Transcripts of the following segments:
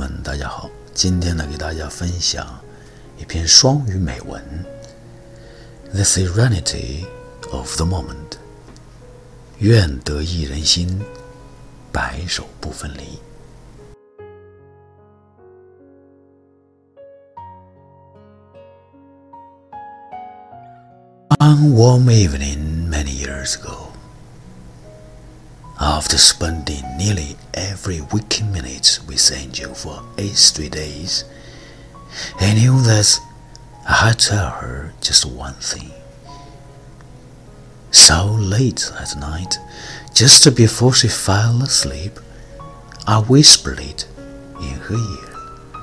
们，大家好，今天呢，给大家分享一篇双语美文《The Serenity of the Moment》，愿得一人心，白首不分离。On warm evening many years ago. After spending nearly every waking minute with Angel for eight straight days, I knew that I had to tell her just one thing. So late at night, just before she fell asleep, I whispered it in her ear.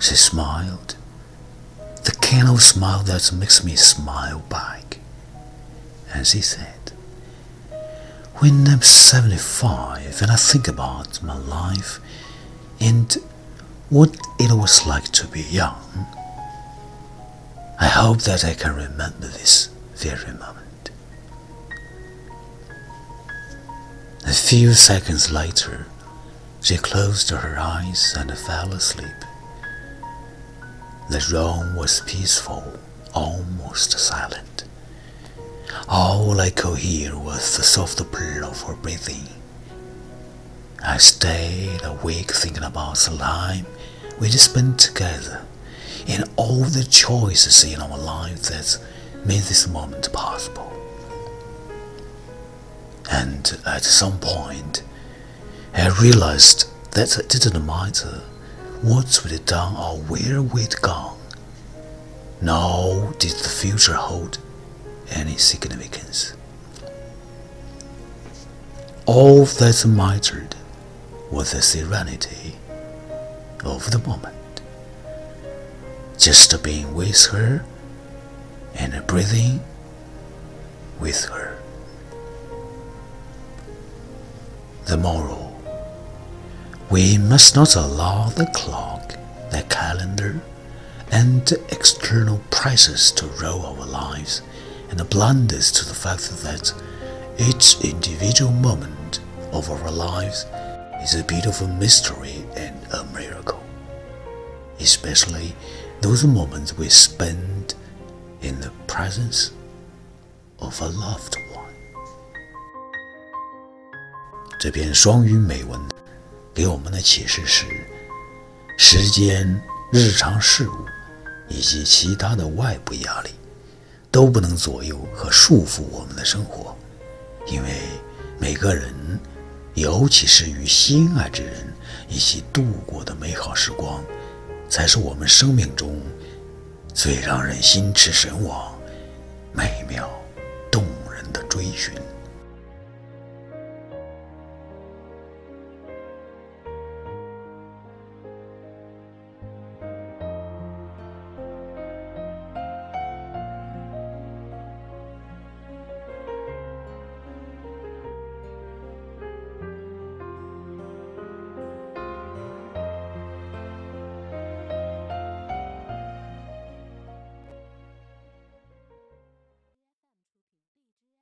She smiled, the kind of smile that makes me smile back, and she said, when I'm 75 and I think about my life and what it was like to be young, I hope that I can remember this very moment. A few seconds later, she closed her eyes and fell asleep. The room was peaceful, almost silent. All I could hear was the soft purr of her breathing. I stayed awake thinking about the time we'd spent together and all the choices in our lives that made this moment possible. And at some point, I realized that it didn't matter what we'd done or where we'd gone, nor did the future hold any significance. All that mattered was the serenity of the moment. Just being with her and breathing with her. The moral we must not allow the clock, the calendar, and external prices to rule our lives and blind us to the fact that each individual moment of our lives is a beautiful mystery and a miracle, especially those moments we spend in the presence of a loved one. 这篇双语美文给我们的启示是：时间、日常事物以及其他的外部压力 都不能左右和束缚我们的生活，因为每个人，尤其是与心爱之人一起度过的美好时光，才是我们生命中最让人心驰神往、美妙动人的追寻。